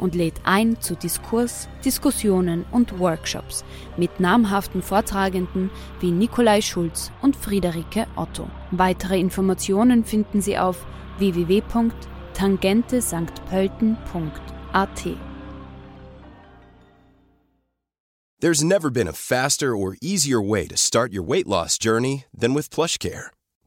und lädt ein zu Diskurs, Diskussionen und Workshops mit namhaften Vortragenden wie Nikolai Schulz und Friederike Otto. Weitere Informationen finden Sie auf www.tangentesanktpölten.at. There's never been a faster or easier way to start your weight loss journey than with PlushCare.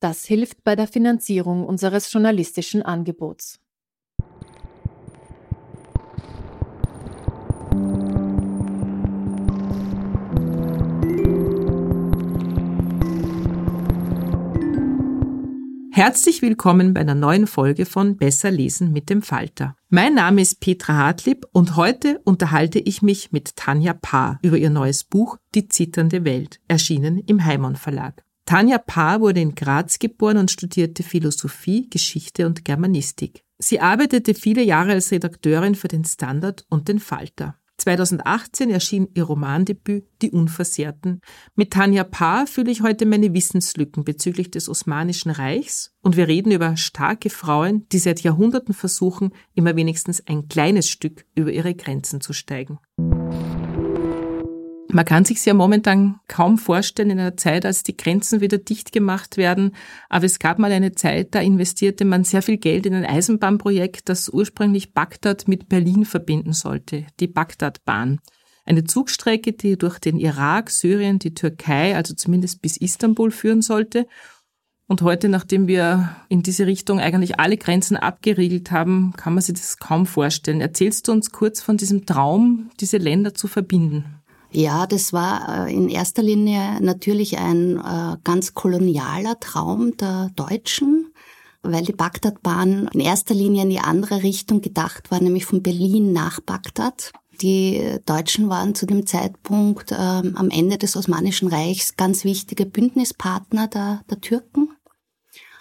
Das hilft bei der Finanzierung unseres journalistischen Angebots. Herzlich willkommen bei einer neuen Folge von Besser lesen mit dem Falter. Mein Name ist Petra Hartlieb und heute unterhalte ich mich mit Tanja Paar über ihr neues Buch Die zitternde Welt, erschienen im Heimann Verlag. Tanja Paar wurde in Graz geboren und studierte Philosophie, Geschichte und Germanistik. Sie arbeitete viele Jahre als Redakteurin für den Standard und den Falter. 2018 erschien ihr Romandebüt Die Unversehrten. Mit Tanja Paar fühle ich heute meine Wissenslücken bezüglich des Osmanischen Reichs und wir reden über starke Frauen, die seit Jahrhunderten versuchen, immer wenigstens ein kleines Stück über ihre Grenzen zu steigen. Man kann sich ja momentan kaum vorstellen in einer Zeit, als die Grenzen wieder dicht gemacht werden. Aber es gab mal eine Zeit, da investierte man sehr viel Geld in ein Eisenbahnprojekt, das ursprünglich Bagdad mit Berlin verbinden sollte, die Bagdadbahn. Eine Zugstrecke, die durch den Irak, Syrien, die Türkei, also zumindest bis Istanbul führen sollte. Und heute, nachdem wir in diese Richtung eigentlich alle Grenzen abgeriegelt haben, kann man sich das kaum vorstellen. Erzählst du uns kurz von diesem Traum, diese Länder zu verbinden? Ja, das war äh, in erster Linie natürlich ein äh, ganz kolonialer Traum der Deutschen, weil die Bagdadbahn in erster Linie in die andere Richtung gedacht war, nämlich von Berlin nach Bagdad. Die Deutschen waren zu dem Zeitpunkt ähm, am Ende des Osmanischen Reichs ganz wichtige Bündnispartner der, der Türken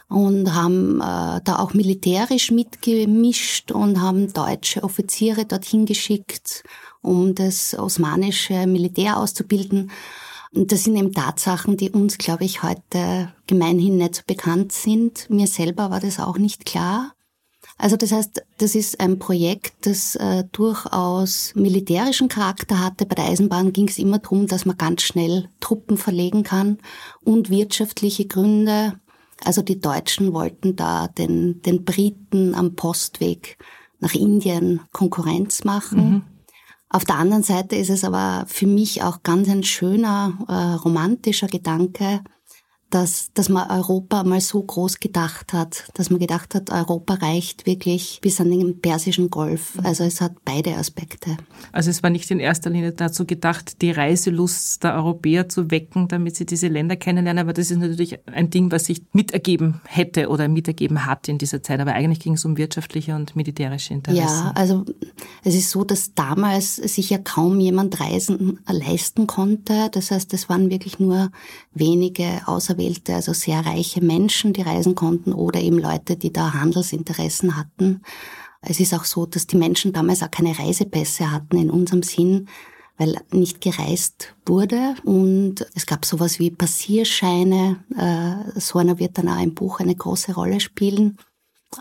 und haben äh, da auch militärisch mitgemischt und haben deutsche Offiziere dorthin geschickt um das osmanische Militär auszubilden. Und das sind eben Tatsachen, die uns, glaube ich, heute gemeinhin nicht so bekannt sind. Mir selber war das auch nicht klar. Also das heißt, das ist ein Projekt, das äh, durchaus militärischen Charakter hatte. Bei der Eisenbahn ging es immer darum, dass man ganz schnell Truppen verlegen kann und wirtschaftliche Gründe. Also die Deutschen wollten da den, den Briten am Postweg nach Indien Konkurrenz machen. Mhm. Auf der anderen Seite ist es aber für mich auch ganz ein schöner, äh, romantischer Gedanke, dass, dass man Europa mal so groß gedacht hat, dass man gedacht hat, Europa reicht wirklich bis an den Persischen Golf. Also es hat beide Aspekte. Also es war nicht in erster Linie dazu gedacht, die Reiselust der Europäer zu wecken, damit sie diese Länder kennenlernen, aber das ist natürlich ein Ding, was sich mitergeben hätte oder mitergeben hat in dieser Zeit. Aber eigentlich ging es um wirtschaftliche und militärische Interessen. Ja, also es ist so, dass damals sich ja kaum jemand Reisen leisten konnte. Das heißt, es waren wirklich nur wenige auserwählte Auserwählte, also sehr reiche Menschen, die reisen konnten oder eben Leute, die da Handelsinteressen hatten. Es ist auch so, dass die Menschen damals auch keine Reisepässe hatten in unserem Sinn, weil nicht gereist wurde und es gab sowas wie Passierscheine. Äh, so einer wird dann auch im Buch eine große Rolle spielen.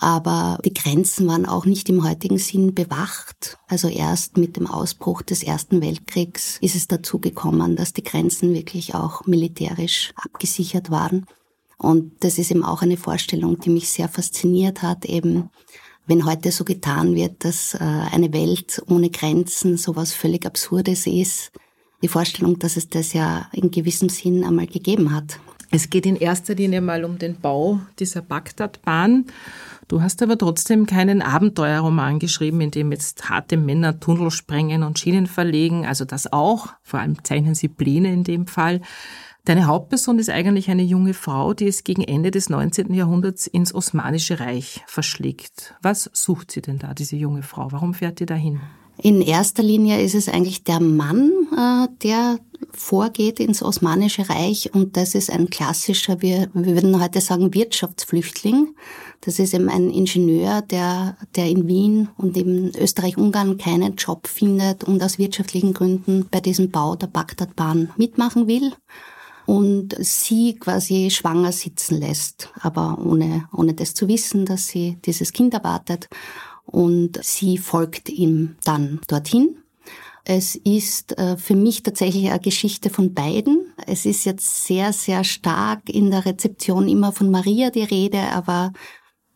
Aber die Grenzen waren auch nicht im heutigen Sinn bewacht. Also erst mit dem Ausbruch des Ersten Weltkriegs ist es dazu gekommen, dass die Grenzen wirklich auch militärisch abgesichert waren. Und das ist eben auch eine Vorstellung, die mich sehr fasziniert hat, eben wenn heute so getan wird, dass äh, eine Welt ohne Grenzen sowas völlig Absurdes ist, die Vorstellung, dass es das ja in gewissem Sinn einmal gegeben hat. Es geht in erster Linie mal um den Bau dieser Bagdadbahn. Du hast aber trotzdem keinen Abenteuerroman geschrieben, in dem jetzt harte Männer Tunnel sprengen und Schienen verlegen, also das auch. Vor allem zeichnen sie Pläne in dem Fall. Deine Hauptperson ist eigentlich eine junge Frau, die es gegen Ende des 19. Jahrhunderts ins Osmanische Reich verschlägt. Was sucht sie denn da, diese junge Frau? Warum fährt die dahin? In erster Linie ist es eigentlich der Mann, äh, der vorgeht ins Osmanische Reich und das ist ein klassischer, wir, wir würden heute sagen Wirtschaftsflüchtling. Das ist eben ein Ingenieur, der, der in Wien und in Österreich-Ungarn keinen Job findet und aus wirtschaftlichen Gründen bei diesem Bau der Bagdadbahn mitmachen will und sie quasi schwanger sitzen lässt, aber ohne, ohne das zu wissen, dass sie dieses Kind erwartet. Und sie folgt ihm dann dorthin. Es ist äh, für mich tatsächlich eine Geschichte von beiden. Es ist jetzt sehr, sehr stark in der Rezeption immer von Maria die Rede, aber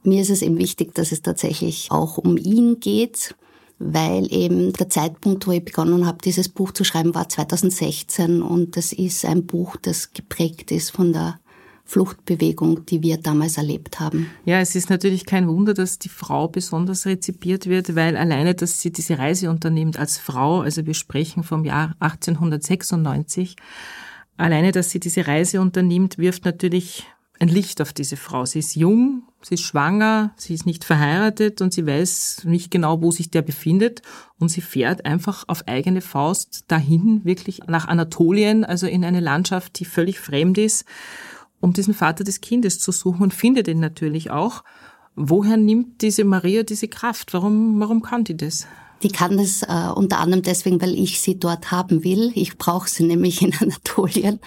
mir ist es eben wichtig, dass es tatsächlich auch um ihn geht weil eben der Zeitpunkt, wo ich begonnen habe, dieses Buch zu schreiben, war 2016 und das ist ein Buch, das geprägt ist von der Fluchtbewegung, die wir damals erlebt haben. Ja, es ist natürlich kein Wunder, dass die Frau besonders rezipiert wird, weil alleine, dass sie diese Reise unternimmt als Frau, also wir sprechen vom Jahr 1896, alleine, dass sie diese Reise unternimmt, wirft natürlich ein Licht auf diese Frau. Sie ist jung, sie ist schwanger, sie ist nicht verheiratet und sie weiß nicht genau, wo sich der befindet. Und sie fährt einfach auf eigene Faust dahin, wirklich nach Anatolien, also in eine Landschaft, die völlig fremd ist, um diesen Vater des Kindes zu suchen und findet ihn natürlich auch. Woher nimmt diese Maria diese Kraft? Warum, warum kann die das? Die kann das äh, unter anderem deswegen, weil ich sie dort haben will. Ich brauche sie nämlich in Anatolien.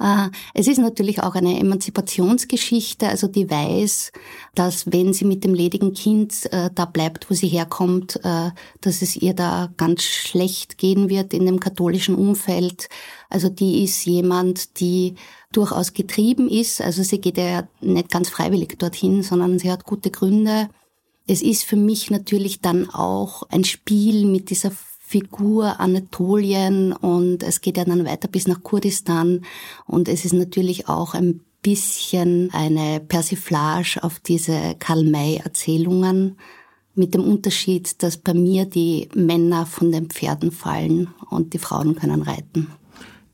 Äh, es ist natürlich auch eine Emanzipationsgeschichte. Also die weiß, dass wenn sie mit dem ledigen Kind äh, da bleibt, wo sie herkommt, äh, dass es ihr da ganz schlecht gehen wird in dem katholischen Umfeld. Also die ist jemand, die durchaus getrieben ist. Also sie geht ja nicht ganz freiwillig dorthin, sondern sie hat gute Gründe. Es ist für mich natürlich dann auch ein Spiel mit dieser Figur Anatolien und es geht ja dann weiter bis nach Kurdistan und es ist natürlich auch ein bisschen eine Persiflage auf diese Karl May Erzählungen mit dem Unterschied, dass bei mir die Männer von den Pferden fallen und die Frauen können reiten.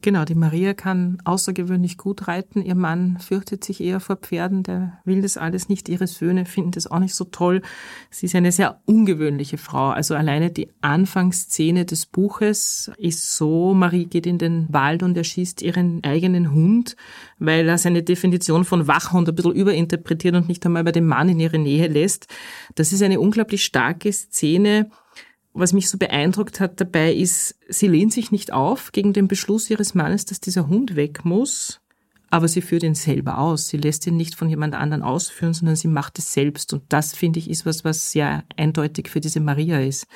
Genau, die Maria kann außergewöhnlich gut reiten. Ihr Mann fürchtet sich eher vor Pferden, der will das alles nicht. Ihre Söhne finden das auch nicht so toll. Sie ist eine sehr ungewöhnliche Frau. Also alleine die Anfangsszene des Buches ist so, Marie geht in den Wald und erschießt ihren eigenen Hund, weil er seine Definition von Wachhund ein bisschen überinterpretiert und nicht einmal bei dem Mann in ihre Nähe lässt. Das ist eine unglaublich starke Szene was mich so beeindruckt hat dabei ist, sie lehnt sich nicht auf gegen den Beschluss ihres Mannes, dass dieser Hund weg muss, aber sie führt ihn selber aus. Sie lässt ihn nicht von jemand anderen ausführen, sondern sie macht es selbst. Und das, finde ich, ist was, was sehr eindeutig für diese Maria ist.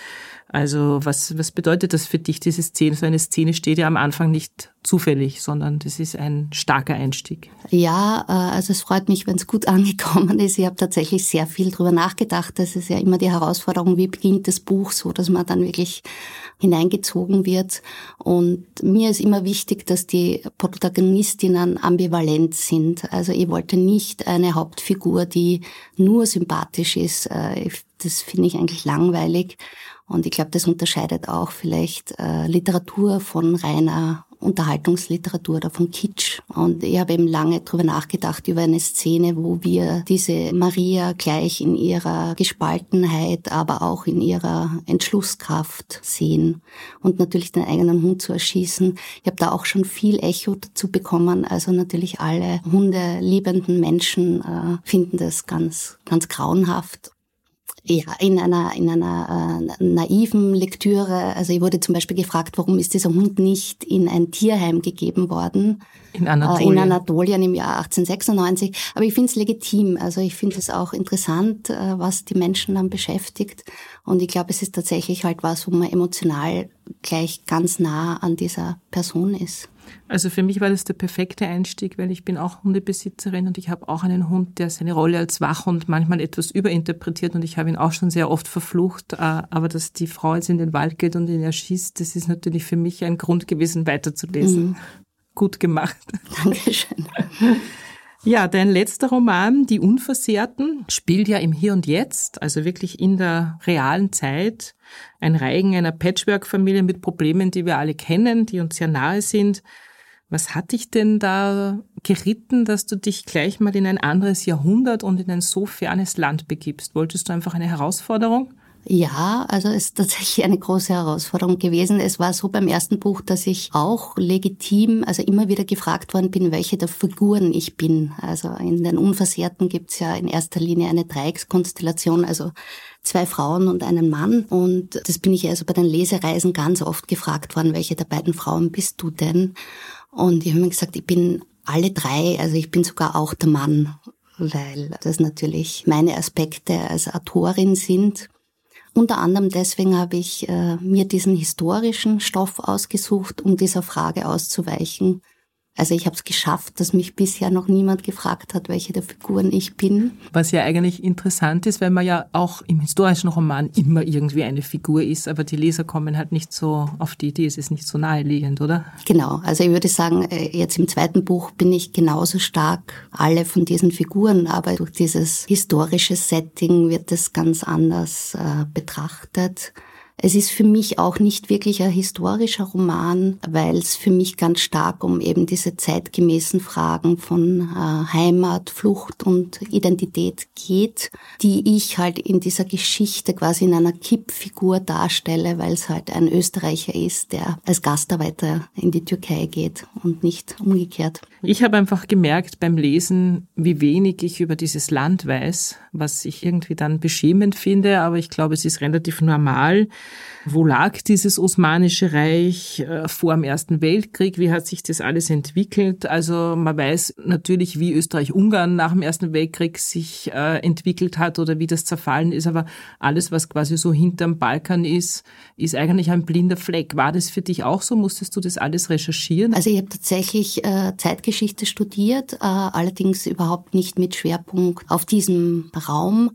Also was, was bedeutet das für dich, diese Szene? So eine Szene steht ja am Anfang nicht zufällig, sondern das ist ein starker Einstieg. Ja, äh, also es freut mich, wenn es gut angekommen ist. Ich habe tatsächlich sehr viel drüber nachgedacht. Das ist ja immer die Herausforderung, wie beginnt das Buch so, dass man dann wirklich hineingezogen wird. Und mir ist immer wichtig, dass die Protagonistinnen ambivalent sind. Also ich wollte nicht eine Hauptfigur, die nur sympathisch ist. Äh, das finde ich eigentlich langweilig. Und ich glaube, das unterscheidet auch vielleicht äh, Literatur von reiner Unterhaltungsliteratur oder von Kitsch. Und ich habe eben lange drüber nachgedacht über eine Szene, wo wir diese Maria gleich in ihrer Gespaltenheit, aber auch in ihrer Entschlusskraft sehen und natürlich den eigenen Hund zu erschießen. Ich habe da auch schon viel Echo dazu bekommen. Also natürlich alle hundeliebenden Menschen äh, finden das ganz, ganz grauenhaft ja, in einer, in einer äh, naiven Lektüre. Also ich wurde zum Beispiel gefragt, warum ist dieser Hund nicht in ein Tierheim gegeben worden? In Anatolien. Äh, in Anatolien im Jahr 1896. Aber ich finde es legitim. Also ich finde es auch interessant, äh, was die Menschen dann beschäftigt. Und ich glaube, es ist tatsächlich halt was, wo man emotional gleich ganz nah an dieser Person ist. Also für mich war das der perfekte Einstieg, weil ich bin auch Hundebesitzerin und ich habe auch einen Hund, der seine Rolle als Wachhund manchmal etwas überinterpretiert und ich habe ihn auch schon sehr oft verflucht. Äh, aber dass die Frau jetzt in den Wald geht und ihn erschießt, das ist natürlich für mich ein Grund gewesen, weiterzulesen. Mhm. Gut gemacht. Dankeschön. Ja, dein letzter Roman, Die Unversehrten, spielt ja im Hier und Jetzt, also wirklich in der realen Zeit. Ein Reigen einer Patchwork-Familie mit Problemen, die wir alle kennen, die uns sehr nahe sind. Was hat dich denn da geritten, dass du dich gleich mal in ein anderes Jahrhundert und in ein so fernes Land begibst? Wolltest du einfach eine Herausforderung? Ja, also es ist tatsächlich eine große Herausforderung gewesen. Es war so beim ersten Buch, dass ich auch legitim, also immer wieder gefragt worden bin, welche der Figuren ich bin. Also in den Unversehrten gibt's ja in erster Linie eine Dreieckskonstellation, also zwei Frauen und einen Mann. Und das bin ich also bei den Lesereisen ganz oft gefragt worden, welche der beiden Frauen bist du denn? Und ich habe mir gesagt, ich bin alle drei, also ich bin sogar auch der Mann, weil das natürlich meine Aspekte als Autorin sind. Unter anderem deswegen habe ich äh, mir diesen historischen Stoff ausgesucht, um dieser Frage auszuweichen, also ich habe es geschafft, dass mich bisher noch niemand gefragt hat, welche der Figuren ich bin. Was ja eigentlich interessant ist, weil man ja auch im historischen Roman immer irgendwie eine Figur ist, aber die Leser kommen halt nicht so auf die Idee, es ist nicht so naheliegend, oder? Genau, also ich würde sagen, äh, jetzt im zweiten Buch bin ich genauso stark alle von diesen Figuren, aber durch dieses historische Setting wird es ganz anders äh, betrachtet. Es ist für mich auch nicht wirklich ein historischer Roman, weil es für mich ganz stark um eben diese zeitgemäßen Fragen von äh, Heimat, Flucht und Identität geht, die ich halt in dieser Geschichte quasi in einer Kippfigur darstelle, weil es halt ein Österreicher ist, der als Gastarbeiter in die Türkei geht und nicht umgekehrt. Ich habe einfach gemerkt beim Lesen, wie wenig ich über dieses Land weiß, was ich irgendwie dann beschämend finde, aber ich glaube, es ist relativ normal. Wo lag dieses Osmanische Reich äh, vor dem Ersten Weltkrieg? Wie hat sich das alles entwickelt? Also man weiß natürlich, wie Österreich-Ungarn nach dem Ersten Weltkrieg sich äh, entwickelt hat oder wie das zerfallen ist, aber alles, was quasi so hinterm Balkan ist, ist eigentlich ein blinder Fleck. War das für dich auch so? Musstest du das alles recherchieren? Also ich habe tatsächlich äh, Zeitgeschichte studiert, allerdings überhaupt nicht mit Schwerpunkt auf diesem Raum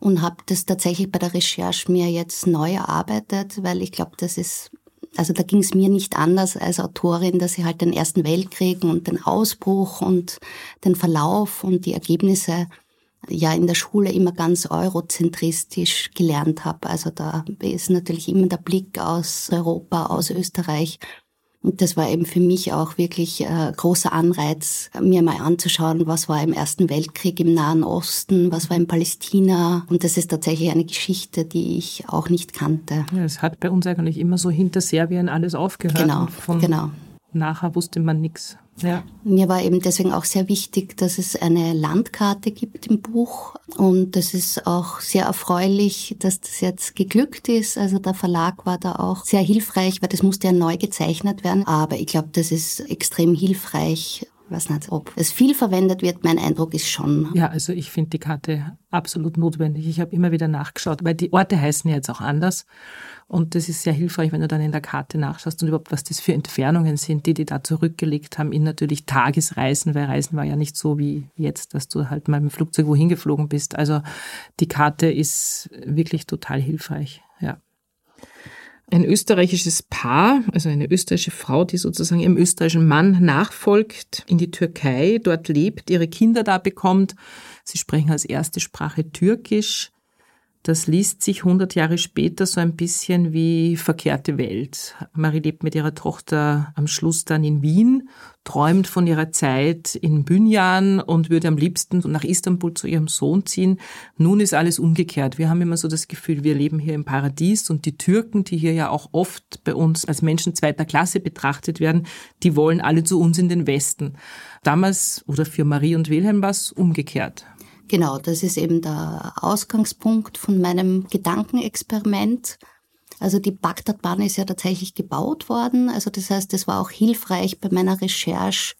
und habe das tatsächlich bei der Recherche mir jetzt neu erarbeitet, weil ich glaube, das ist, also da ging es mir nicht anders als Autorin, dass ich halt den Ersten Weltkrieg und den Ausbruch und den Verlauf und die Ergebnisse ja in der Schule immer ganz eurozentristisch gelernt habe. Also da ist natürlich immer der Blick aus Europa, aus Österreich und das war eben für mich auch wirklich äh, großer Anreiz, mir mal anzuschauen, was war im Ersten Weltkrieg im Nahen Osten, was war in Palästina. Und das ist tatsächlich eine Geschichte, die ich auch nicht kannte. Ja, es hat bei uns eigentlich immer so hinter Serbien alles aufgehört. Genau, von genau. Nachher wusste man nichts. Ja. Mir war eben deswegen auch sehr wichtig, dass es eine Landkarte gibt im Buch. Und das ist auch sehr erfreulich, dass das jetzt geglückt ist. Also der Verlag war da auch sehr hilfreich, weil das musste ja neu gezeichnet werden. Aber ich glaube, das ist extrem hilfreich. Weiß nicht, ob es viel verwendet wird. Mein Eindruck ist schon. Ja, also ich finde die Karte absolut notwendig. Ich habe immer wieder nachgeschaut, weil die Orte heißen ja jetzt auch anders. Und das ist sehr hilfreich, wenn du dann in der Karte nachschaust und überhaupt, was das für Entfernungen sind, die die da zurückgelegt haben in natürlich Tagesreisen, weil Reisen war ja nicht so wie jetzt, dass du halt mal mit dem Flugzeug wohin geflogen bist. Also die Karte ist wirklich total hilfreich. Ein österreichisches Paar, also eine österreichische Frau, die sozusagen ihrem österreichischen Mann nachfolgt, in die Türkei, dort lebt, ihre Kinder da bekommt. Sie sprechen als erste Sprache Türkisch das liest sich 100 Jahre später so ein bisschen wie verkehrte Welt. Marie lebt mit ihrer Tochter am Schluss dann in Wien, träumt von ihrer Zeit in Bünjan und würde am liebsten nach Istanbul zu ihrem Sohn ziehen. Nun ist alles umgekehrt. Wir haben immer so das Gefühl, wir leben hier im Paradies und die Türken, die hier ja auch oft bei uns als Menschen zweiter Klasse betrachtet werden, die wollen alle zu uns in den Westen. Damals oder für Marie und Wilhelm war es umgekehrt. Genau, das ist eben der Ausgangspunkt von meinem Gedankenexperiment. Also die Bagdadbahn ist ja tatsächlich gebaut worden. Also das heißt, das war auch hilfreich bei meiner Recherche.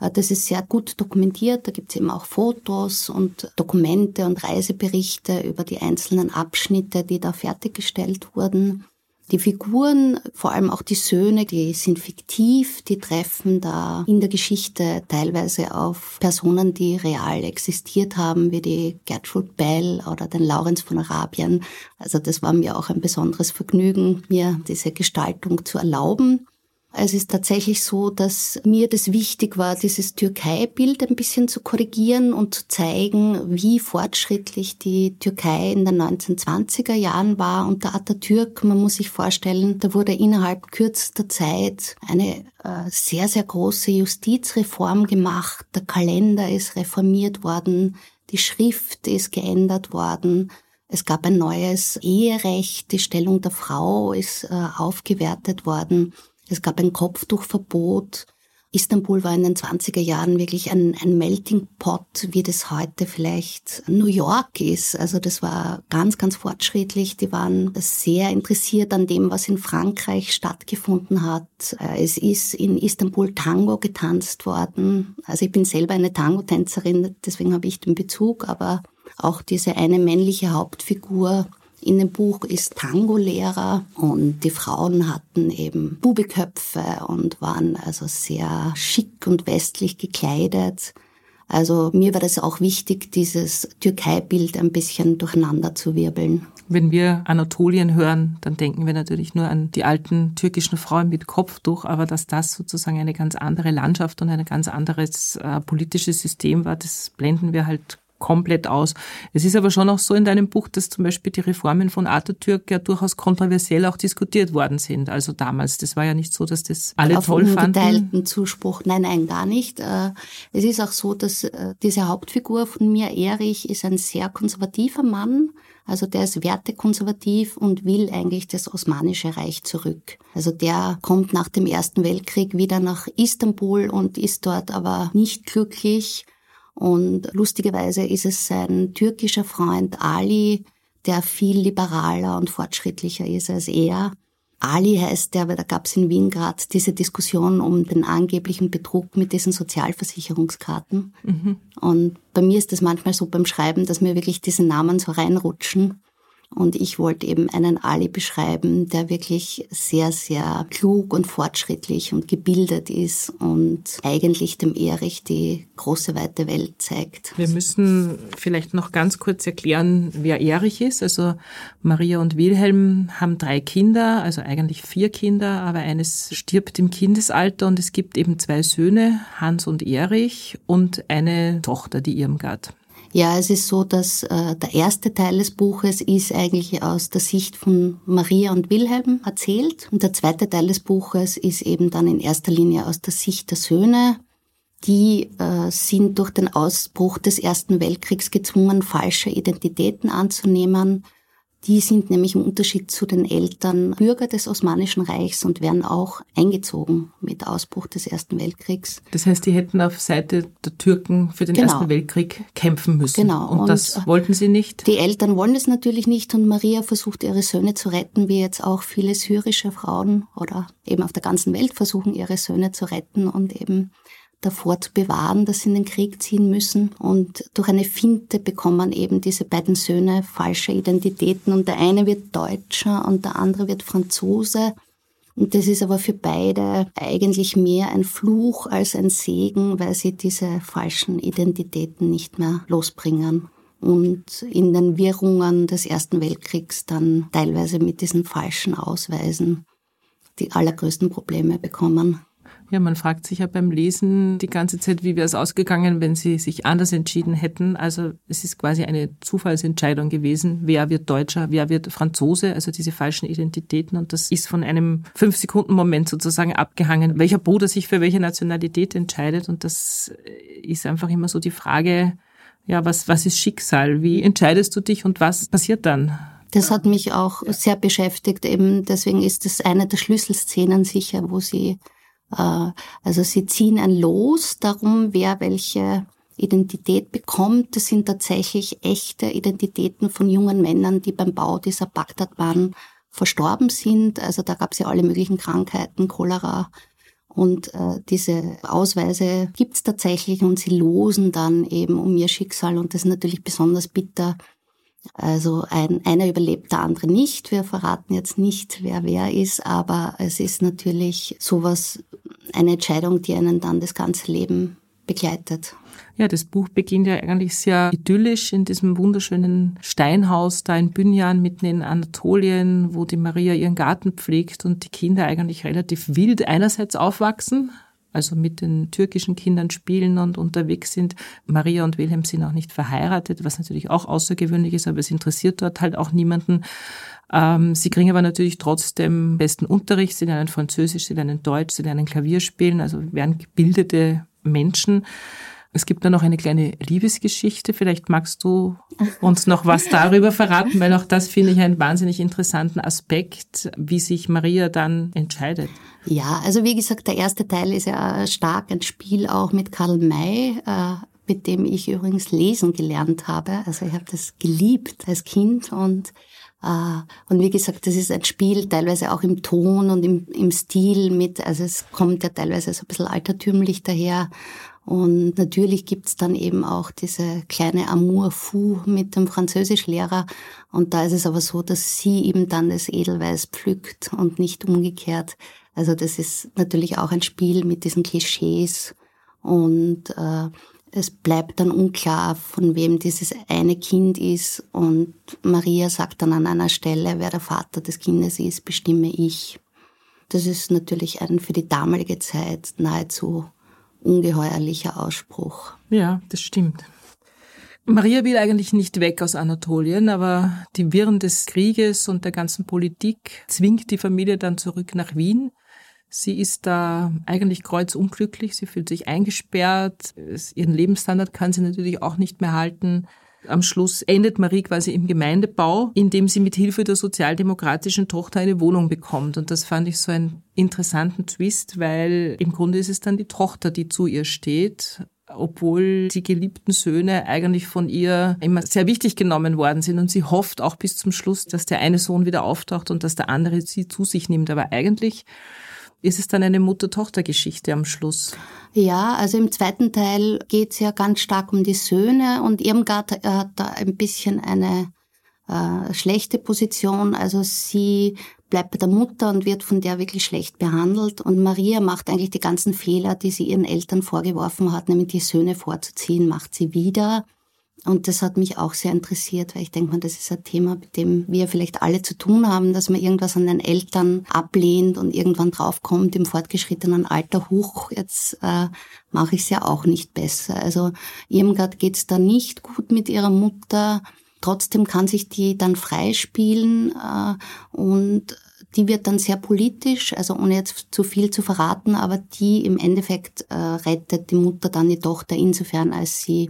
Äh, das ist sehr gut dokumentiert. Da gibt es eben auch Fotos und Dokumente und Reiseberichte über die einzelnen Abschnitte, die da fertiggestellt wurden. Die Figuren, vor allem auch die Söhne, die sind fiktiv, die treffen da in der Geschichte teilweise auf Personen, die real existiert haben, wie die Gertrude Bell oder den Lawrence von Arabien. Also das war mir auch ein besonderes Vergnügen, mir diese Gestaltung zu erlauben. Es ist tatsächlich so, dass mir das wichtig war, dieses Türkei-Bild ein bisschen zu korrigieren und zu zeigen, wie fortschrittlich die Türkei in den 1920er Jahren war unter Atatürk. Man muss sich vorstellen, da wurde innerhalb kürzester Zeit eine äh, sehr, sehr große Justizreform gemacht. Der Kalender ist reformiert worden. Die Schrift ist geändert worden. Es gab ein neues Eherecht. Die Stellung der Frau ist äh, aufgewertet worden. Es gab ein Kopftuchverbot. Istanbul war in den 20er Jahren wirklich ein, ein Melting Pot, wie das heute vielleicht New York ist. Also das war ganz, ganz fortschrittlich. Die waren sehr interessiert an dem, was in Frankreich stattgefunden hat. Äh, es ist in Istanbul Tango getanzt worden. Also ich bin selber eine Tango-Tänzerin, deswegen habe ich den Bezug, aber auch diese eine männliche Hauptfigur in dem Buch ist Tango-Lehrer und die Frauen hatten eben Bubeköpfe und waren also sehr schick und westlich gekleidet. Also mir war das auch wichtig, dieses Türkei-Bild ein bisschen durcheinander zu wirbeln. Wenn wir Anatolien hören, dann denken wir natürlich nur an die alten türkischen Frauen mit Kopftuch, aber dass das sozusagen eine ganz andere Landschaft und ein ganz anderes äh, politisches System war, das blenden wir halt komplett aus. Es ist aber schon auch so in deinem Buch, dass zum Beispiel die Reformen von Atatürk ja durchaus kontroversiell auch diskutiert worden sind. Also damals, das war ja nicht so, dass das alle Auf toll fanden. Auf Zuspruch, nein, nein, gar nicht. Äh, es ist auch so, dass äh, diese Hauptfigur von mir, Erich, ist ein sehr konservativer Mann. Also der ist wertekonservativ und will eigentlich das Osmanische Reich zurück. Also der kommt nach dem Ersten Weltkrieg wieder nach Istanbul und ist dort aber nicht glücklich und lustigerweise ist es sein türkischer Freund Ali, der viel liberaler und fortschrittlicher ist als er. Ali heißt der, weil da gab es in Wien gerade diese Diskussion um den angeblichen Betrug mit diesen Sozialversicherungskarten. Mhm. Und bei mir ist das manchmal so beim Schreiben, dass mir wirklich diese Namen so reinrutschen. Und ich wollte eben einen Ali beschreiben, der wirklich sehr, sehr klug und fortschrittlich und gebildet ist und eigentlich dem Erich die große weite Welt zeigt. Wir müssen vielleicht noch ganz kurz erklären, wer Erich ist. Also Maria und Wilhelm haben drei Kinder, also eigentlich vier Kinder, aber eines stirbt im Kindesalter und es gibt eben zwei Söhne, Hans und Erich und eine Tochter, die Irmgard. Ja, es ist so, dass äh, der erste Teil des Buches ist eigentlich aus der Sicht von Maria und Wilhelm erzählt und der zweite Teil des Buches ist eben dann in erster Linie aus der Sicht der Söhne. Die äh, sind durch den Ausbruch des Ersten Weltkriegs gezwungen, falsche Identitäten anzunehmen die sind nämlich im Unterschied zu den Eltern Bürger des Osmanischen Reichs und werden auch eingezogen mit Ausbruch des Ersten Weltkriegs. Das heißt, die hätten auf Seite der Türken für den genau. Ersten Weltkrieg kämpfen müssen. Genau. Und, und das wollten sie nicht? Die Eltern wollen es natürlich nicht und Maria versucht ihre Söhne zu retten, wie jetzt auch viele syrische Frauen oder eben auf der ganzen Welt versuchen, ihre Söhne zu retten und eben davor zu bewahren, dass sie in den Krieg ziehen müssen. Und durch eine Finte bekommen eben diese beiden Söhne falsche Identitäten und der eine wird Deutscher und der andere wird Franzose. Und das ist aber für beide eigentlich mehr ein Fluch als ein Segen, weil sie diese falschen Identitäten nicht mehr losbringen und in den Wirrungen des Ersten Weltkriegs dann teilweise mit diesen falschen Ausweisen die allergrößten Probleme bekommen. Ja, man fragt sich ja beim Lesen die ganze Zeit, wie wäre es ausgegangen, wenn sie sich anders entschieden hätten. Also es ist quasi eine Zufallsentscheidung gewesen, wer wird Deutscher, wer wird Franzose, also diese falschen Identitäten. Und das ist von einem Fünf-Sekunden-Moment sozusagen abgehangen, welcher Bruder sich für welche Nationalität entscheidet. Und das ist einfach immer so die Frage, ja, was, was ist Schicksal? Wie entscheidest du dich und was passiert dann? Das hat mich auch sehr beschäftigt. Eben deswegen ist es eine der Schlüsselszenen sicher, wo sie also sie ziehen ein Los darum, wer welche Identität bekommt. Das sind tatsächlich echte Identitäten von jungen Männern, die beim Bau dieser Bagdadbahn verstorben sind. Also da gab es ja alle möglichen Krankheiten, Cholera. Und äh, diese Ausweise gibt es tatsächlich und sie losen dann eben um ihr Schicksal. Und das ist natürlich besonders bitter, Also ein, einer überlebt, der andere nicht. Wir verraten jetzt nicht, wer wer ist, aber es ist natürlich sowas, eine Entscheidung, die einen dann das ganze Leben begleitet. Ja, das Buch beginnt ja eigentlich sehr idyllisch in diesem wunderschönen Steinhaus da in Bünjan mitten in Anatolien, wo die Maria ihren Garten pflegt und die Kinder eigentlich relativ wild einerseits aufwachsen, also mit den türkischen Kindern spielen und unterwegs sind. Maria und Wilhelm sind auch nicht verheiratet, was natürlich auch außergewöhnlich ist, aber es interessiert dort halt auch niemanden. Ähm, sie kriegen aber natürlich trotzdem besten Unterricht. Sie lernen Französisch, sie lernen Deutsch, sie lernen Klavier spielen, also werden gebildete Menschen. Es gibt da noch eine kleine Liebesgeschichte. Vielleicht magst du uns noch was darüber verraten, weil auch das finde ich einen wahnsinnig interessanten Aspekt, wie sich Maria dann entscheidet. Ja, also wie gesagt, der erste Teil ist ja stark ein Spiel auch mit Karl May, äh, mit dem ich übrigens lesen gelernt habe. Also ich habe das geliebt als Kind und äh, und wie gesagt, das ist ein Spiel, teilweise auch im Ton und im, im Stil mit, also es kommt ja teilweise so ein bisschen altertümlich daher und natürlich gibt's dann eben auch diese kleine Amour fou mit dem Französischlehrer. Und da ist es aber so, dass sie eben dann das Edelweiß pflückt und nicht umgekehrt. Also das ist natürlich auch ein Spiel mit diesen Klischees. Und äh, es bleibt dann unklar, von wem dieses eine Kind ist. Und Maria sagt dann an einer Stelle, wer der Vater des Kindes ist, bestimme ich. Das ist natürlich ein für die damalige Zeit nahezu ungeheuerlicher Ausspruch. Ja, das stimmt. Maria will eigentlich nicht weg aus Anatolien, aber die Wirren des Krieges und der ganzen Politik zwingt die Familie dann zurück nach Wien. Sie ist da eigentlich kreuzunglücklich, sie fühlt sich eingesperrt, ihren Lebensstandard kann sie natürlich auch nicht mehr halten. Am Schluss endet Marie quasi im Gemeindebau, indem sie mit Hilfe der sozialdemokratischen Tochter eine Wohnung bekommt. Und das fand ich so einen interessanten Twist, weil im Grunde ist es dann die Tochter, die zu ihr steht obwohl die geliebten Söhne eigentlich von ihr immer sehr wichtig genommen worden sind und sie hofft auch bis zum Schluss, dass der eine Sohn wieder auftaucht und dass der andere sie zu sich nimmt. Aber eigentlich ist es dann eine Mutter-Tochter-Geschichte am Schluss. Ja, also im zweiten Teil geht es ja ganz stark um die Söhne und Irmgard hat da ein bisschen eine äh, schlechte Position. Also sie bleibt bei der Mutter und wird von der wirklich schlecht behandelt. Und Maria macht eigentlich die ganzen Fehler, die sie ihren Eltern vorgeworfen hat, nämlich die Söhne vorzuziehen, macht sie wieder. Und das hat mich auch sehr interessiert, weil ich denke mal, das ist ein Thema, mit dem wir vielleicht alle zu tun haben, dass man irgendwas an den Eltern ablehnt und irgendwann draufkommt im fortgeschrittenen Alter, hoch, jetzt äh, mache ich es ja auch nicht besser. Also Irmgard geht es da nicht gut mit ihrer Mutter. Trotzdem kann sich die dann freispielen äh, und die wird dann sehr politisch, also ohne jetzt zu viel zu verraten, aber die im Endeffekt äh, rettet die Mutter dann die Tochter insofern, als sie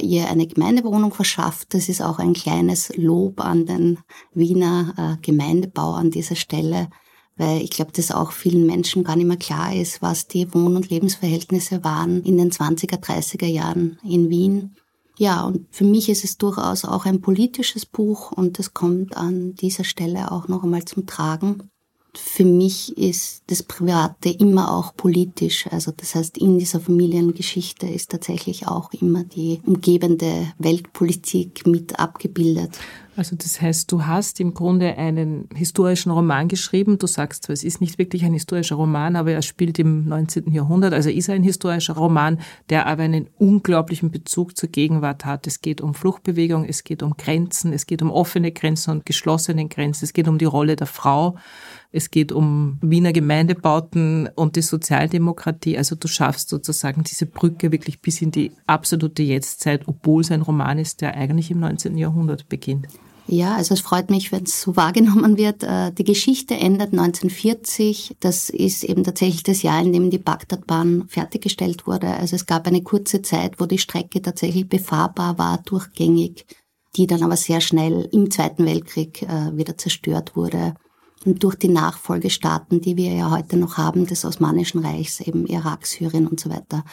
ihr eine Gemeindewohnung verschafft. Das ist auch ein kleines Lob an den Wiener äh, Gemeindebau an dieser Stelle, weil ich glaube, dass auch vielen Menschen gar nicht mehr klar ist, was die Wohn- und Lebensverhältnisse waren in den 20er, 30er Jahren in Wien. Ja, und für mich ist es durchaus auch ein politisches Buch und das kommt an dieser Stelle auch noch einmal zum Tragen für mich ist das Private immer auch politisch. Also das heißt, in dieser Familiengeschichte ist tatsächlich auch immer die umgebende Weltpolitik mit abgebildet. Also das heißt, du hast im Grunde einen historischen Roman geschrieben. Du sagst es ist nicht wirklich ein historischer Roman, aber er spielt im 19. Jahrhundert. Also ist er ein historischer Roman, der aber einen unglaublichen Bezug zur Gegenwart hat. Es geht um Fluchtbewegung, es geht um Grenzen, es geht um offene Grenzen und geschlossene Grenzen, es geht um die Rolle der Frau. Es geht um Wiener Gemeindebauten und die Sozialdemokratie. Also du schaffst sozusagen diese Brücke wirklich bis in die absolute Jetztzeit, obwohl es ein Roman ist, der eigentlich im 19. Jahrhundert beginnt. Ja, also es freut mich, wenn es so wahrgenommen wird. Äh, die Geschichte endet 1940. Das ist eben tatsächlich das Jahr, in dem die Bagdadbahn fertiggestellt wurde. Also es gab eine kurze Zeit, wo die Strecke tatsächlich befahrbar war, durchgängig, die dann aber sehr schnell im Zweiten Weltkrieg äh, wieder zerstört wurde. Und durch die Nachfolgestaaten, die wir ja heute noch haben, des Osmanischen Reichs, eben Irak, Syrien und so weiter,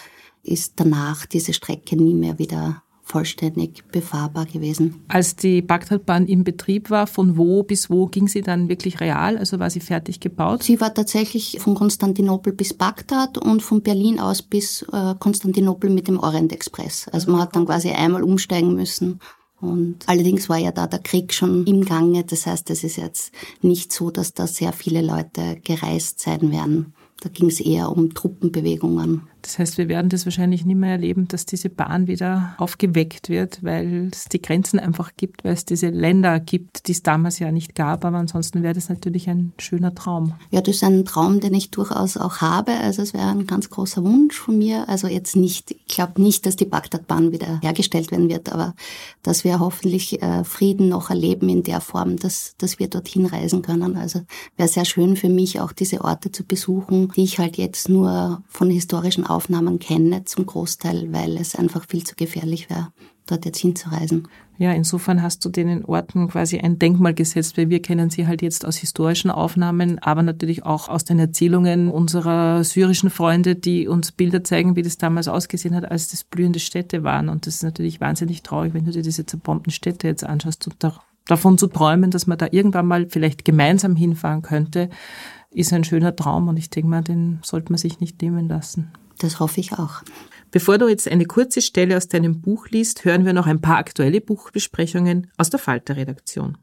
ist danach diese Strecke nie mehr wieder vollständig befahrbar gewesen. Als die Bagdadbahn im Betrieb war, von wo bis wo ging sie dann wirklich real? Also war sie fertig gebaut? Sie war tatsächlich von Konstantinopel bis Bagdad und von Berlin aus bis äh, Konstantinopel mit dem Orient Express. Also man hat dann quasi einmal umsteigen müssen Und allerdings war ja da der Krieg schon im Gange. Das heißt, es ist jetzt nicht so, dass da sehr viele Leute gereist sein werden. Da ging es eher um Truppenbewegungen. Das heißt, wir werden das wahrscheinlich nicht mehr erleben, dass diese Bahn wieder aufgeweckt wird, weil es die Grenzen einfach gibt, weil es diese Länder gibt, die es damals ja nicht gab. Aber ansonsten wäre das natürlich ein schöner Traum. Ja, das ist ein Traum, den ich durchaus auch habe. Also es wäre ein ganz großer Wunsch von mir. Also jetzt nicht, ich glaube nicht, dass die Bagdadbahn wieder hergestellt werden wird, aber dass wir hoffentlich äh, Frieden noch erleben in der Form, dass, dass wir dorthin reisen können. Also wäre sehr schön für mich, auch diese Orte zu besuchen, die ich halt jetzt nur von historischen Aufnahmen kenne zum Großteil, weil es einfach viel zu gefährlich wäre, dort jetzt hinzureisen. Ja, insofern hast du den Orten quasi ein Denkmal gesetzt, weil wir kennen sie halt jetzt aus historischen Aufnahmen, aber natürlich auch aus den Erzählungen unserer syrischen Freunde, die uns Bilder zeigen, wie das damals ausgesehen hat, als das blühende Städte waren. Und das ist natürlich wahnsinnig traurig, wenn du dir diese zerbombten Städte jetzt anschaust und da, davon zu träumen, dass man da irgendwann mal vielleicht gemeinsam hinfahren könnte, ist ein schöner Traum und ich denke mal, den sollte man sich nicht nehmen lassen. Das hoffe ich auch. Bevor du jetzt eine kurze Stelle aus deinem Buch liest, hören wir noch ein paar aktuelle Buchbesprechungen aus der Falter-Redaktion.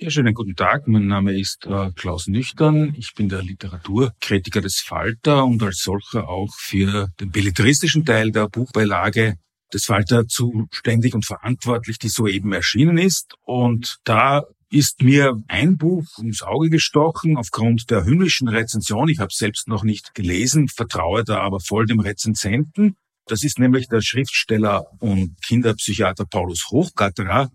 Ja, schönen guten Tag. Mein Name ist äh, Klaus Nüchtern. Ich bin der Literaturkritiker des Falter und als solcher auch für den belletristischen Teil der Buchbeilage des Falter zuständig und verantwortlich, die soeben erschienen ist. Und da ist mir ein Buch ins Auge gestochen aufgrund der himmlischen Rezension. Ich habe selbst noch nicht gelesen, vertraue da aber voll dem Rezensenten. Das ist nämlich der Schriftsteller und Kinderpsychiater Paulus Hochgatterer.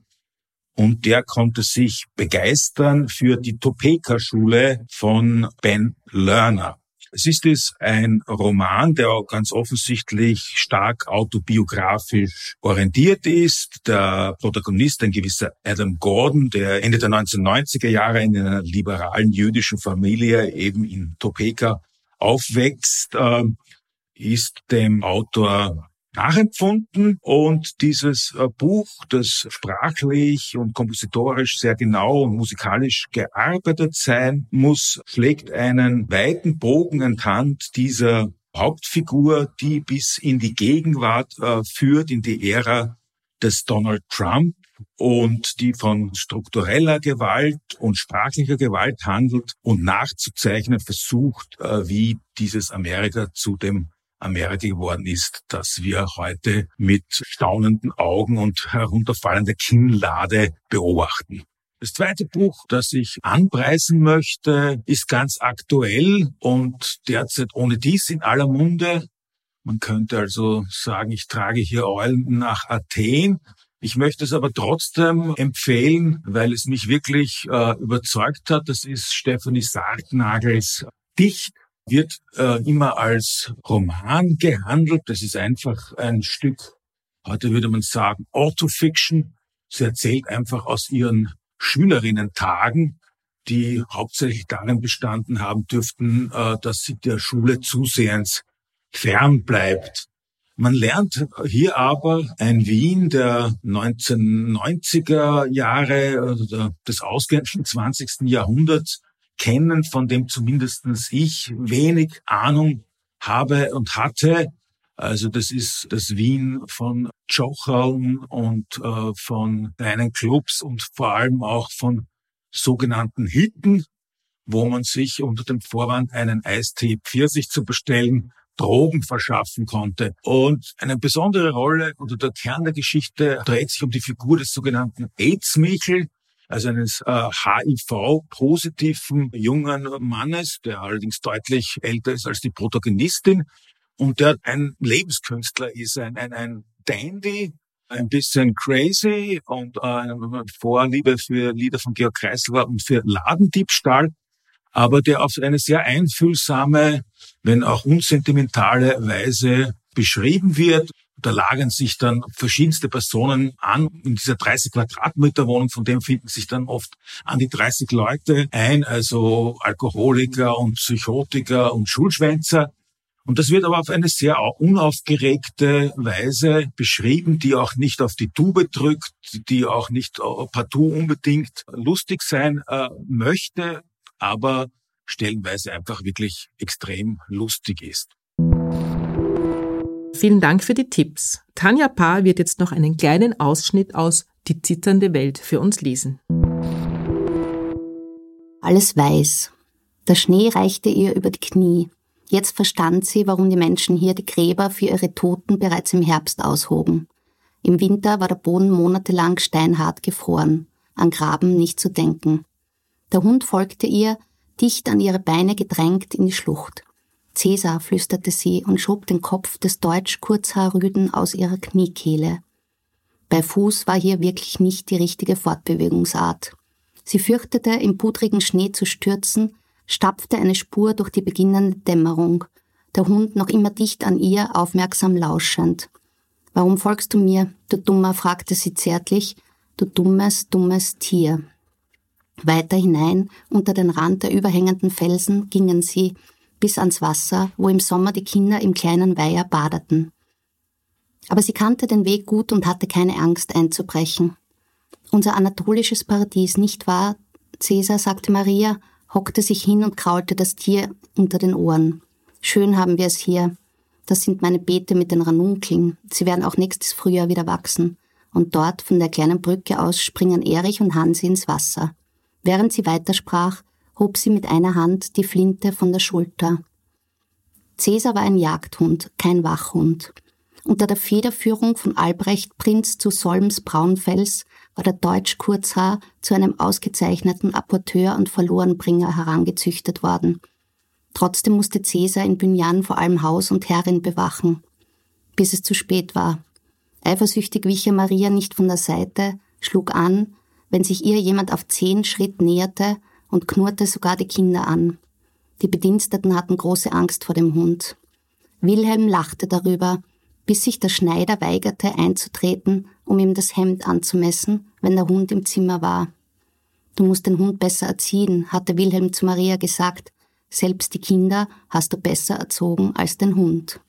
Und der konnte sich begeistern für die Topeka-Schule von Ben Lerner. Es ist es ein Roman, der ganz offensichtlich stark autobiografisch orientiert ist. Der Protagonist, ein gewisser Adam Gordon, der Ende der 1990er Jahre in einer liberalen jüdischen Familie eben in Topeka aufwächst, äh, ist dem Autor nachempfunden und dieses äh, Buch, das sprachlich und kompositorisch sehr genau und musikalisch gearbeitet sein muss, schlägt einen weiten Bogen anhand dieser Hauptfigur, die bis in die Gegenwart äh, führt, in die Ära des Donald Trump und die von struktureller Gewalt und sprachlicher Gewalt handelt und nachzuzeichnen versucht, äh, wie dieses Amerika zu dem Amerika geworden ist, dass wir heute mit staunenden Augen und herunterfallender Kinnlade beobachten. Das zweite Buch, das ich anpreisen möchte, ist ganz aktuell und derzeit ohne dies in aller Munde. Man könnte also sagen, ich trage hier Eulen nach Athen. Ich möchte es aber trotzdem empfehlen, weil es mich wirklich äh, überzeugt hat. Das ist Stephanie Sargnagels Dicht wird äh, immer als Roman gehandelt. Das ist einfach ein Stück, heute würde man sagen, Autofiction. Sie erzählt einfach aus ihren Schülerinnen-Tagen, die hauptsächlich darin bestanden haben dürften, äh, dass sie der Schule zusehends fern bleibt. Man lernt hier aber ein Wien der 1990er Jahre, also des ausgehenden 20. Jahrhunderts, kennen, von dem zumindestens ich wenig Ahnung habe und hatte. Also das ist das Wien von Jocheln und äh, von kleinen Clubs und vor allem auch von sogenannten Hitten, wo man sich unter dem Vorwand, einen Eistee Pfirsich zu bestellen, Drogen verschaffen konnte. Und eine besondere Rolle oder der Kern der Geschichte dreht sich um die Figur des sogenannten AIDS-Michel, also eines äh, HIV-positiven jungen Mannes, der allerdings deutlich älter ist als die Protagonistin und der ein Lebenskünstler ist, ein, ein, ein Dandy, ein bisschen crazy und äh, Vorliebe für Lieder von Georg Kreisler und für Ladendiebstahl, aber der auf eine sehr einfühlsame, wenn auch unsentimentale Weise beschrieben wird. Da lagern sich dann verschiedenste Personen an in dieser 30 Quadratmeter Wohnung, von dem finden sich dann oft an die 30 Leute ein, also Alkoholiker und Psychotiker und Schulschwänzer. Und das wird aber auf eine sehr unaufgeregte Weise beschrieben, die auch nicht auf die Tube drückt, die auch nicht partout unbedingt lustig sein äh, möchte, aber stellenweise einfach wirklich extrem lustig ist. Vielen Dank für die Tipps. Tanja Paar wird jetzt noch einen kleinen Ausschnitt aus Die zitternde Welt für uns lesen. Alles weiß. Der Schnee reichte ihr über die Knie. Jetzt verstand sie, warum die Menschen hier die Gräber für ihre Toten bereits im Herbst aushoben. Im Winter war der Boden monatelang steinhart gefroren, an Graben nicht zu denken. Der Hund folgte ihr, dicht an ihre Beine gedrängt in die Schlucht. Cäsar, flüsterte sie und schob den Kopf des Deutsch-Kurzhaarrüden aus ihrer Kniekehle. Bei Fuß war hier wirklich nicht die richtige Fortbewegungsart. Sie fürchtete, im pudrigen Schnee zu stürzen, stapfte eine Spur durch die beginnende Dämmerung, der Hund noch immer dicht an ihr, aufmerksam lauschend. Warum folgst du mir, du Dummer? fragte sie zärtlich, du dummes, dummes Tier. Weiter hinein, unter den Rand der überhängenden Felsen, gingen sie, bis ans Wasser, wo im Sommer die Kinder im kleinen Weiher badeten. Aber sie kannte den Weg gut und hatte keine Angst einzubrechen. Unser anatolisches Paradies, nicht wahr? Cäsar, sagte Maria, hockte sich hin und kraulte das Tier unter den Ohren. Schön haben wir es hier. Das sind meine Beete mit den Ranunkeln. Sie werden auch nächstes Frühjahr wieder wachsen. Und dort von der kleinen Brücke aus springen Erich und Hansi ins Wasser. Während sie weitersprach, hob sie mit einer Hand die Flinte von der Schulter. Cäsar war ein Jagdhund, kein Wachhund. Unter der Federführung von Albrecht Prinz zu Solms Braunfels war der Deutsch Kurzhaar zu einem ausgezeichneten Apporteur und Verlorenbringer herangezüchtet worden. Trotzdem musste Cäsar in Bünyan vor allem Haus und Herrin bewachen, bis es zu spät war. Eifersüchtig wich er Maria nicht von der Seite, schlug an, wenn sich ihr jemand auf zehn Schritt näherte und knurrte sogar die Kinder an. Die Bediensteten hatten große Angst vor dem Hund. Wilhelm lachte darüber, bis sich der Schneider weigerte einzutreten, um ihm das Hemd anzumessen, wenn der Hund im Zimmer war. Du musst den Hund besser erziehen, hatte Wilhelm zu Maria gesagt. Selbst die Kinder hast du besser erzogen als den Hund.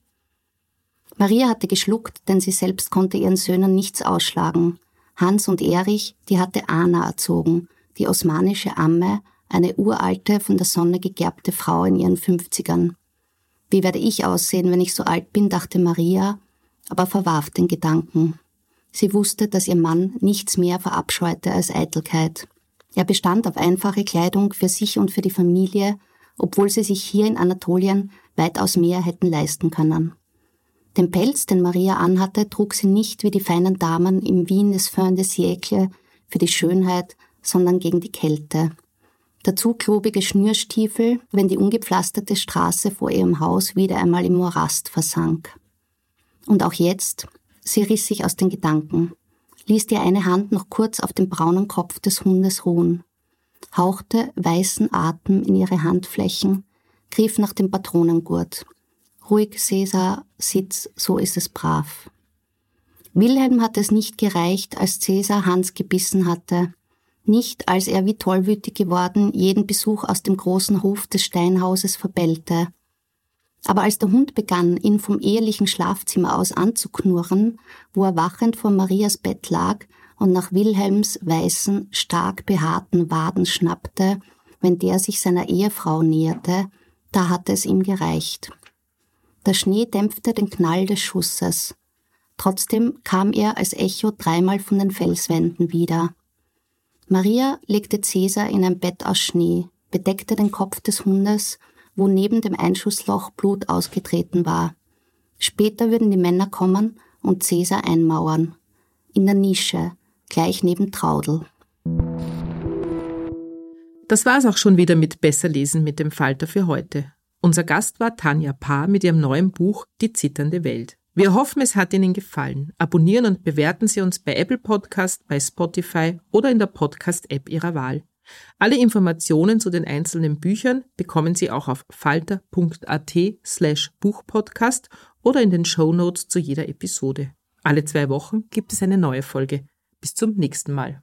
Maria hatte geschluckt, denn sie selbst konnte ihren Söhnen nichts ausschlagen. Hans und Erich, die hatte Anna erzogen, die osmanische Amme, eine uralte, von der Sonne gegerbte Frau in ihren Fünfzigern. Wie werde ich aussehen, wenn ich so alt bin, dachte Maria, aber verwarf den Gedanken. Sie wusste, dass ihr Mann nichts mehr verabscheute als Eitelkeit. Er bestand auf einfache Kleidung für sich und für die Familie, obwohl sie sich hier in Anatolien weitaus mehr hätten leisten können. Den Pelz, den Maria anhatte, trug sie nicht wie die feinen Damen im Wien des Fin de Siècle für die Schönheit, sondern gegen die Kälte. Dazu klobige Schnürstiefel, wenn die ungepflasterte Straße vor ihrem Haus wieder einmal im Morast versank. Und auch jetzt, sie riss sich aus den Gedanken, ließ die eine Hand noch kurz auf dem braunen Kopf des Hundes ruhen, hauchte weißen Atem in ihre Handflächen, griff nach dem Patronengurt. Ruhig, Cäsar, sitz, so ist es brav. Wilhelm hatte es nicht gereicht, als Cäsar Hans gebissen hatte, nicht als er wie tollwütig geworden jeden Besuch aus dem großen Hof des Steinhauses verbellte. Aber als der Hund begann, ihn vom ehelichen Schlafzimmer aus anzuknurren, wo er wachend vor Marias Bett lag und nach Wilhelms weißen, stark behaarten Waden schnappte, wenn der sich seiner Ehefrau näherte, da hatte es ihm gereicht. Der Schnee dämpfte den Knall des Schusses. Trotzdem kam er als Echo dreimal von den Felswänden wieder. Maria legte Cäsar in ein Bett aus Schnee, bedeckte den Kopf des Hundes, wo neben dem Einschussloch Blut ausgetreten war. Später würden die Männer kommen und Cäsar einmauern. In der Nische, gleich neben Traudel. Das war's auch schon wieder mit Besser lesen mit dem Falter für heute. Unser Gast war Tanja Paar mit ihrem neuen Buch Die zitternde Welt. Wir hoffen, es hat Ihnen gefallen. Abonnieren und bewerten Sie uns bei Apple Podcast, bei Spotify oder in der Podcast-App Ihrer Wahl. Alle Informationen zu den einzelnen Büchern bekommen Sie auch auf falter.at slash Buchpodcast oder in den Show Notes zu jeder Episode. Alle zwei Wochen gibt es eine neue Folge. Bis zum nächsten Mal.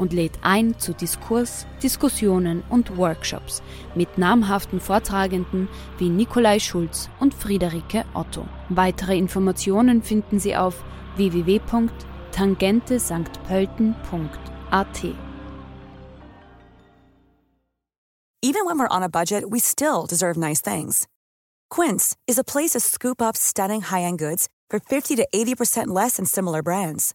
und lädt ein zu Diskurs, Diskussionen und Workshops mit namhaften Vortragenden wie Nikolai Schulz und Friederike Otto. Weitere Informationen finden Sie auf www.tangentesanktpölten.at. Even when we're on a budget, we still deserve nice things. Quince is a place to scoop up stunning high-end goods for 50 to 80% less than similar brands.